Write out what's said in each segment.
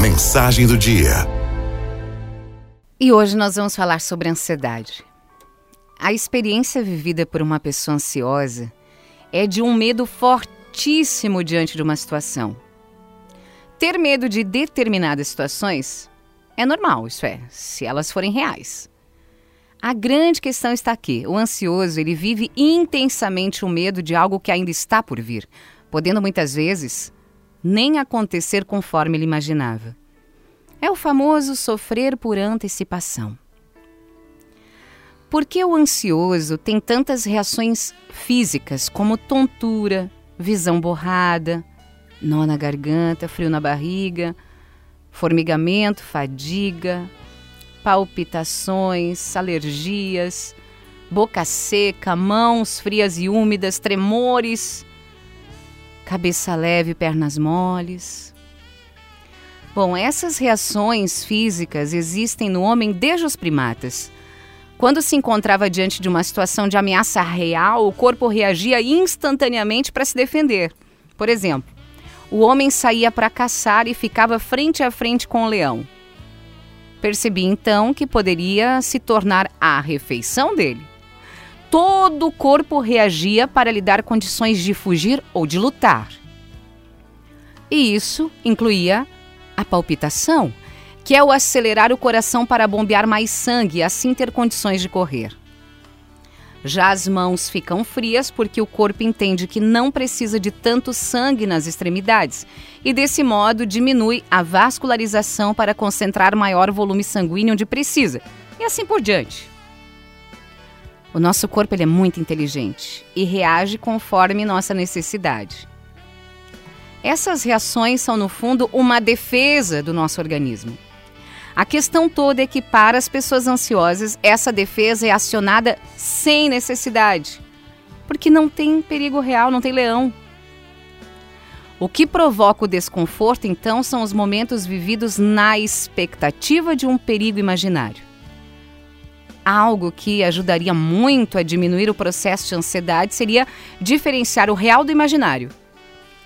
Mensagem do dia. E hoje nós vamos falar sobre ansiedade. A experiência vivida por uma pessoa ansiosa é de um medo fortíssimo diante de uma situação. Ter medo de determinadas situações é normal, isso é, se elas forem reais. A grande questão está aqui. O ansioso, ele vive intensamente o medo de algo que ainda está por vir, podendo muitas vezes nem acontecer conforme ele imaginava. É o famoso sofrer por antecipação. Por que o ansioso tem tantas reações físicas, como tontura, visão borrada, nó na garganta, frio na barriga, formigamento, fadiga, palpitações, alergias, boca seca, mãos frias e úmidas, tremores, cabeça leve, pernas moles. Bom, essas reações físicas existem no homem desde os primatas. Quando se encontrava diante de uma situação de ameaça real, o corpo reagia instantaneamente para se defender. Por exemplo, o homem saía para caçar e ficava frente a frente com o leão. Percebi então que poderia se tornar a refeição dele todo o corpo reagia para lhe dar condições de fugir ou de lutar. E isso incluía a palpitação, que é o acelerar o coração para bombear mais sangue e assim ter condições de correr. Já as mãos ficam frias porque o corpo entende que não precisa de tanto sangue nas extremidades e, desse modo, diminui a vascularização para concentrar maior volume sanguíneo onde precisa, e assim por diante. O nosso corpo ele é muito inteligente e reage conforme nossa necessidade. Essas reações são, no fundo, uma defesa do nosso organismo. A questão toda é que, para as pessoas ansiosas, essa defesa é acionada sem necessidade, porque não tem perigo real, não tem leão. O que provoca o desconforto, então, são os momentos vividos na expectativa de um perigo imaginário algo que ajudaria muito a diminuir o processo de ansiedade seria diferenciar o real do imaginário.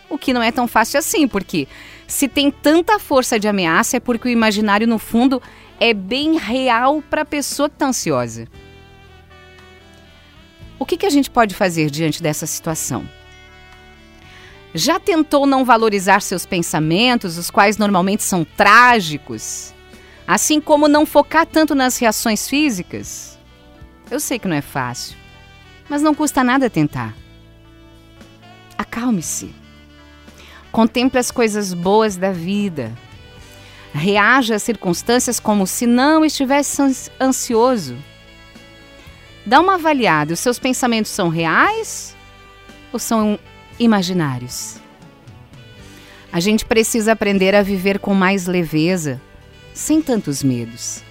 O que não é tão fácil assim, porque se tem tanta força de ameaça é porque o imaginário, no fundo, é bem real para a pessoa que está ansiosa. O que, que a gente pode fazer diante dessa situação? Já tentou não valorizar seus pensamentos, os quais normalmente são trágicos? Assim como não focar tanto nas reações físicas. Eu sei que não é fácil, mas não custa nada tentar. Acalme-se. Contemple as coisas boas da vida. Reaja às circunstâncias como se não estivesse ansioso. Dá uma avaliada: os seus pensamentos são reais ou são imaginários? A gente precisa aprender a viver com mais leveza, sem tantos medos.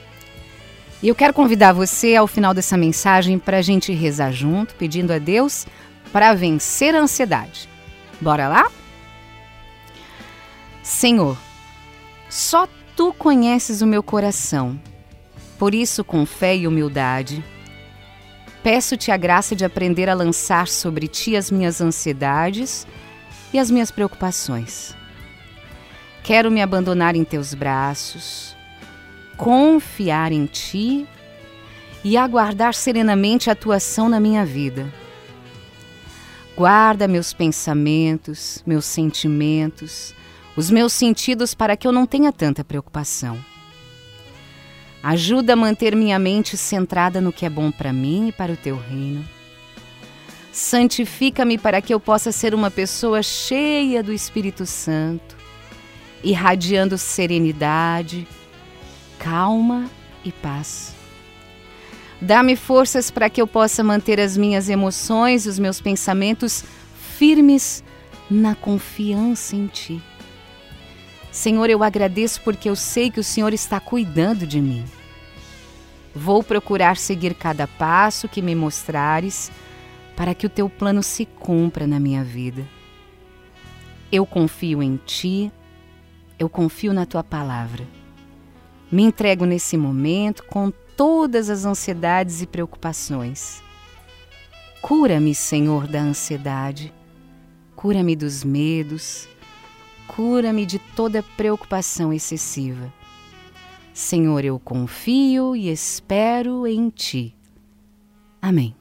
E eu quero convidar você ao final dessa mensagem para a gente rezar junto, pedindo a Deus para vencer a ansiedade. Bora lá? Senhor, só tu conheces o meu coração. Por isso, com fé e humildade, peço-te a graça de aprender a lançar sobre ti as minhas ansiedades e as minhas preocupações. Quero me abandonar em teus braços, confiar em Ti e aguardar serenamente a Tua ação na minha vida. Guarda meus pensamentos, meus sentimentos, os meus sentidos para que eu não tenha tanta preocupação. Ajuda a manter minha mente centrada no que é bom para mim e para o Teu reino. Santifica-me para que eu possa ser uma pessoa cheia do Espírito Santo, irradiando serenidade, calma e paz. Dá-me forças para que eu possa manter as minhas emoções e os meus pensamentos firmes na confiança em Ti. Senhor, eu agradeço porque eu sei que o Senhor está cuidando de mim. Vou procurar seguir cada passo que me mostrares para que o teu plano se cumpra na minha vida. Eu confio em Ti, eu confio na Tua palavra. Me entrego nesse momento com todas as ansiedades e preocupações. Cura-me, Senhor, da ansiedade. Cura-me dos medos. cura-me de toda preocupação excessiva. Senhor, eu confio e espero em Ti. Amém.